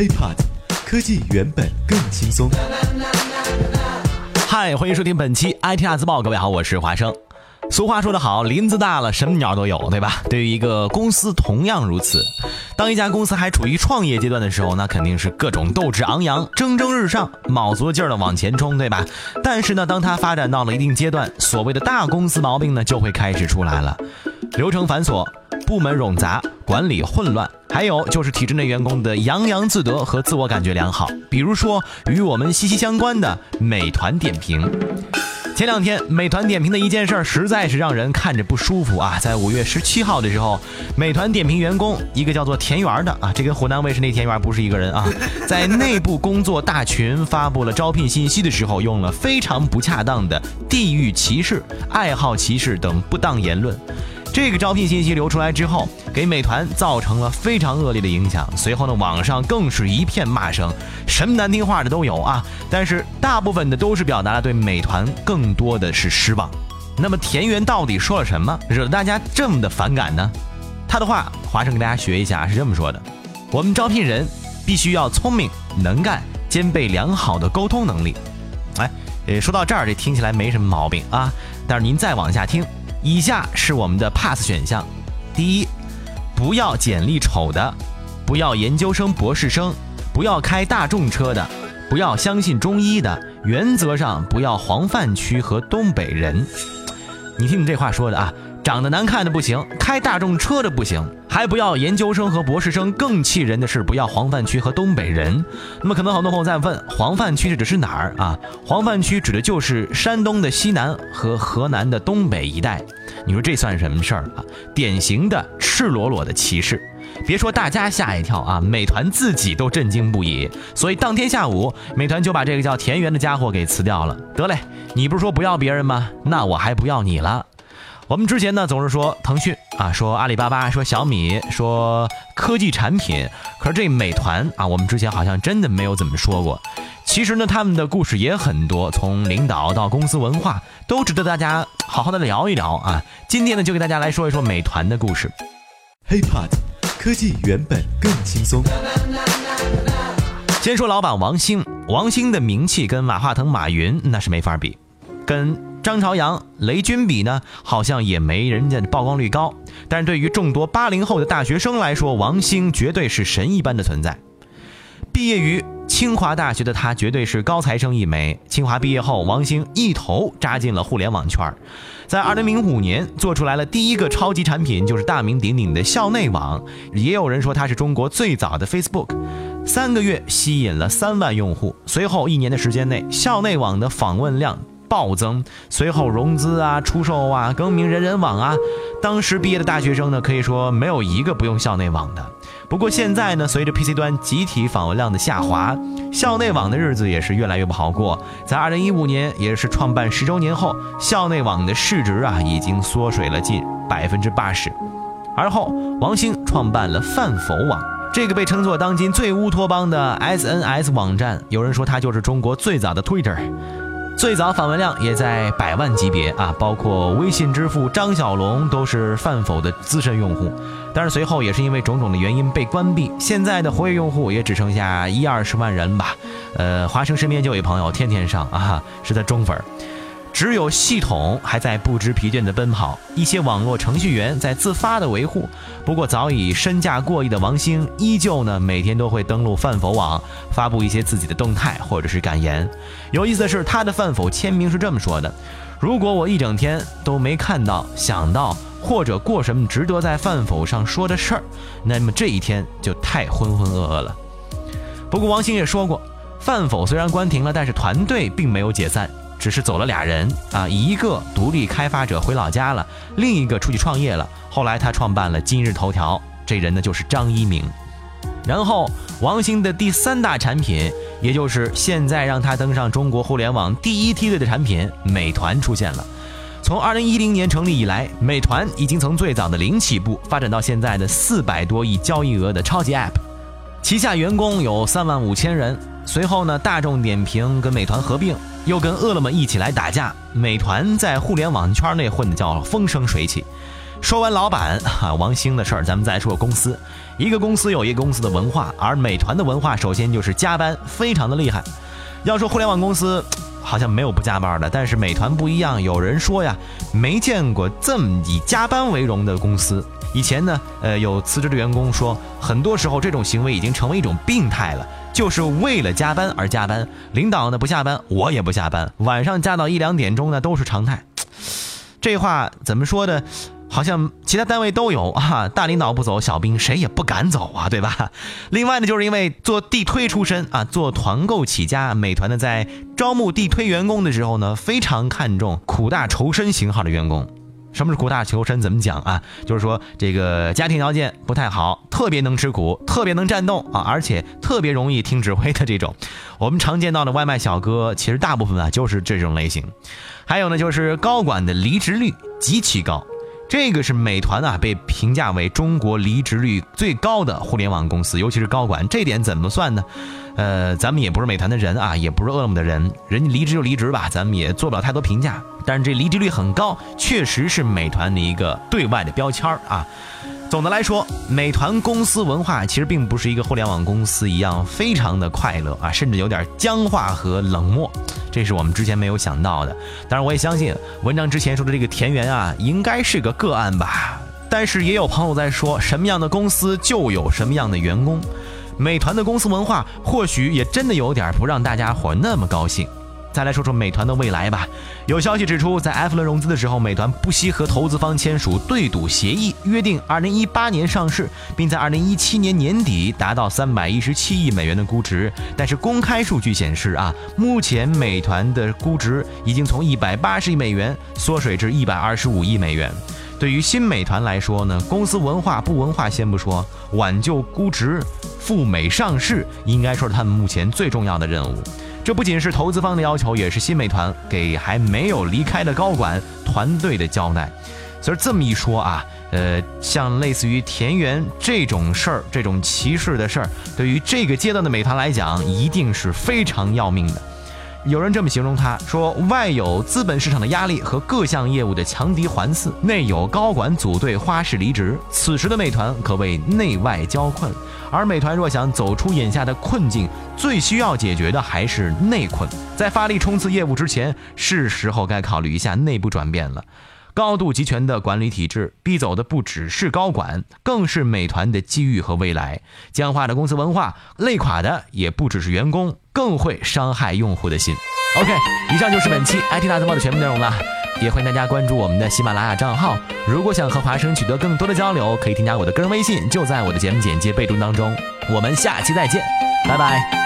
HiPod，科技原本更轻松。嗨，欢迎收听本期 IT 大字报。各位好，我是华生。俗话说得好，林子大了，什么鸟都有，对吧？对于一个公司同样如此。当一家公司还处于创业阶段的时候，那肯定是各种斗志昂扬、蒸蒸日上、卯足了劲儿的往前冲，对吧？但是呢，当它发展到了一定阶段，所谓的大公司毛病呢，就会开始出来了，流程繁琐。部门冗杂，管理混乱，还有就是体制内员工的洋洋自得和自我感觉良好。比如说与我们息息相关的美团点评。前两天，美团点评的一件事儿实在是让人看着不舒服啊！在五月十七号的时候，美团点评员工一个叫做田园的啊，这跟湖南卫视那田园不是一个人啊，在内部工作大群发布了招聘信息的时候，用了非常不恰当的地域歧视、爱好歧视等不当言论。这个招聘信息流出来之后，给美团造成了非常恶劣的影响。随后呢，网上更是一片骂声，什么难听话的都有啊。但是大部分的都是表达了对美团更多的是失望。那么田园到底说了什么，惹得大家这么的反感呢？他的话，华生给大家学一下，是这么说的：我们招聘人必须要聪明能干，兼备良好的沟通能力。哎，说到这儿，这听起来没什么毛病啊。但是您再往下听。以下是我们的 pass 选项：第一，不要简历丑的，不要研究生、博士生，不要开大众车的，不要相信中医的，原则上不要黄泛区和东北人。你听你这话说的啊！长得难看的不行，开大众车的不行，还不要研究生和博士生。更气人的是，不要黄泛区和东北人。那么，可能很多朋友在问，黄泛区指的是哪儿啊？黄泛区指的就是山东的西南和河南的东北一带。你说这算什么事儿啊？典型的赤裸裸的歧视。别说大家吓一跳啊，美团自己都震惊不已。所以当天下午，美团就把这个叫田园的家伙给辞掉了。得嘞，你不是说不要别人吗？那我还不要你了。我们之前呢总是说腾讯啊，说阿里巴巴，说小米，说科技产品，可是这美团啊，我们之前好像真的没有怎么说过。其实呢，他们的故事也很多，从领导到公司文化，都值得大家好好的聊一聊啊。今天呢，就给大家来说一说美团的故事。HiPod，科技原本更轻松。先说老板王兴，王兴的名气跟马化腾、马云那是没法比，跟。张朝阳、雷军比呢，好像也没人家曝光率高。但是对于众多八零后的大学生来说，王兴绝对是神一般的存在。毕业于清华大学的他，绝对是高材生一枚。清华毕业后，王兴一头扎进了互联网圈，在二零零五年做出来了第一个超级产品，就是大名鼎鼎的校内网。也有人说他是中国最早的 Facebook，三个月吸引了三万用户。随后一年的时间内，校内网的访问量。暴增，随后融资啊、出售啊、更名人人网啊，当时毕业的大学生呢，可以说没有一个不用校内网的。不过现在呢，随着 PC 端集体访问量的下滑，校内网的日子也是越来越不好过。在二零一五年，也是创办十周年后，校内网的市值啊，已经缩水了近百分之八十。而后，王兴创办了饭否网，这个被称作当今最乌托邦的 SNS 网站，有人说它就是中国最早的 Twitter。最早访问量也在百万级别啊，包括微信支付张小龙都是饭否的资深用户，但是随后也是因为种种的原因被关闭，现在的活跃用户也只剩下一二十万人吧。呃，华生身边就有一朋友天天上啊，是他忠粉。只有系统还在不知疲倦地奔跑，一些网络程序员在自发地维护。不过，早已身价过亿的王兴依旧呢，每天都会登录饭否网，发布一些自己的动态或者是感言。有意思的是，他的饭否签名是这么说的：“如果我一整天都没看到、想到或者过什么值得在饭否上说的事儿，那么这一天就太浑浑噩噩了。”不过，王兴也说过，饭否虽然关停了，但是团队并没有解散。只是走了俩人啊，一个独立开发者回老家了，另一个出去创业了。后来他创办了今日头条，这人呢就是张一鸣。然后王兴的第三大产品，也就是现在让他登上中国互联网第一梯队的产品——美团出现了。从二零一零年成立以来，美团已经从最早的零起步，发展到现在的四百多亿交易额的超级 App，旗下员工有三万五千人。随后呢，大众点评跟美团合并。又跟饿了么一起来打架，美团在互联网圈内混的叫风生水起。说完老板哈王兴的事儿，咱们再说公司。一个公司有一个公司的文化，而美团的文化首先就是加班，非常的厉害。要说互联网公司，好像没有不加班的，但是美团不一样。有人说呀，没见过这么以加班为荣的公司。以前呢，呃，有辞职的员工说，很多时候这种行为已经成为一种病态了，就是为了加班而加班。领导呢不下班，我也不下班，晚上加到一两点钟呢都是常态。这话怎么说的？好像其他单位都有啊，大领导不走，小兵谁也不敢走啊，对吧？另外呢，就是因为做地推出身啊，做团购起家，美团呢在招募地推员工的时候呢，非常看重苦大仇深型号的员工。什么是苦大仇深？怎么讲啊？就是说这个家庭条件不太好，特别能吃苦，特别能战斗啊，而且特别容易听指挥的这种。我们常见到的外卖小哥，其实大部分啊就是这种类型。还有呢，就是高管的离职率极其高。这个是美团啊，被评价为中国离职率最高的互联网公司，尤其是高管，这点怎么算呢？呃，咱们也不是美团的人啊，也不是饿了么的人，人家离职就离职吧，咱们也做不了太多评价。但是这离职率很高，确实是美团的一个对外的标签啊。总的来说，美团公司文化其实并不是一个互联网公司一样非常的快乐啊，甚至有点僵化和冷漠，这是我们之前没有想到的。当然，我也相信文章之前说的这个田园啊，应该是个个案吧。但是也有朋友在说，什么样的公司就有什么样的员工，美团的公司文化或许也真的有点不让大家伙那么高兴。再来说说美团的未来吧。有消息指出，在 F 轮融资的时候，美团不惜和投资方签署对赌协议，约定2018年上市，并在2017年年底达到317亿美元的估值。但是公开数据显示啊，目前美团的估值已经从180亿美元缩水至125亿美元。对于新美团来说呢，公司文化不文化先不说，挽救估值、赴美上市，应该说是他们目前最重要的任务。这不仅是投资方的要求，也是新美团给还没有离开的高管团队的交代。所以这么一说啊，呃，像类似于田园这种事儿，这种歧视的事儿，对于这个阶段的美团来讲，一定是非常要命的。有人这么形容他说：“外有资本市场的压力和各项业务的强敌环伺，内有高管组队花式离职。此时的美团可谓内外交困。而美团若想走出眼下的困境，最需要解决的还是内困。在发力冲刺业务之前，是时候该考虑一下内部转变了。”高度集权的管理体制逼走的不只是高管，更是美团的机遇和未来。僵化的公司文化累垮的也不只是员工，更会伤害用户的心。OK，以上就是本期 IT 大字报的全部内容了，也欢迎大家关注我们的喜马拉雅账号。如果想和华生取得更多的交流，可以添加我的个人微信，就在我的节目简介备注当中。我们下期再见，拜拜。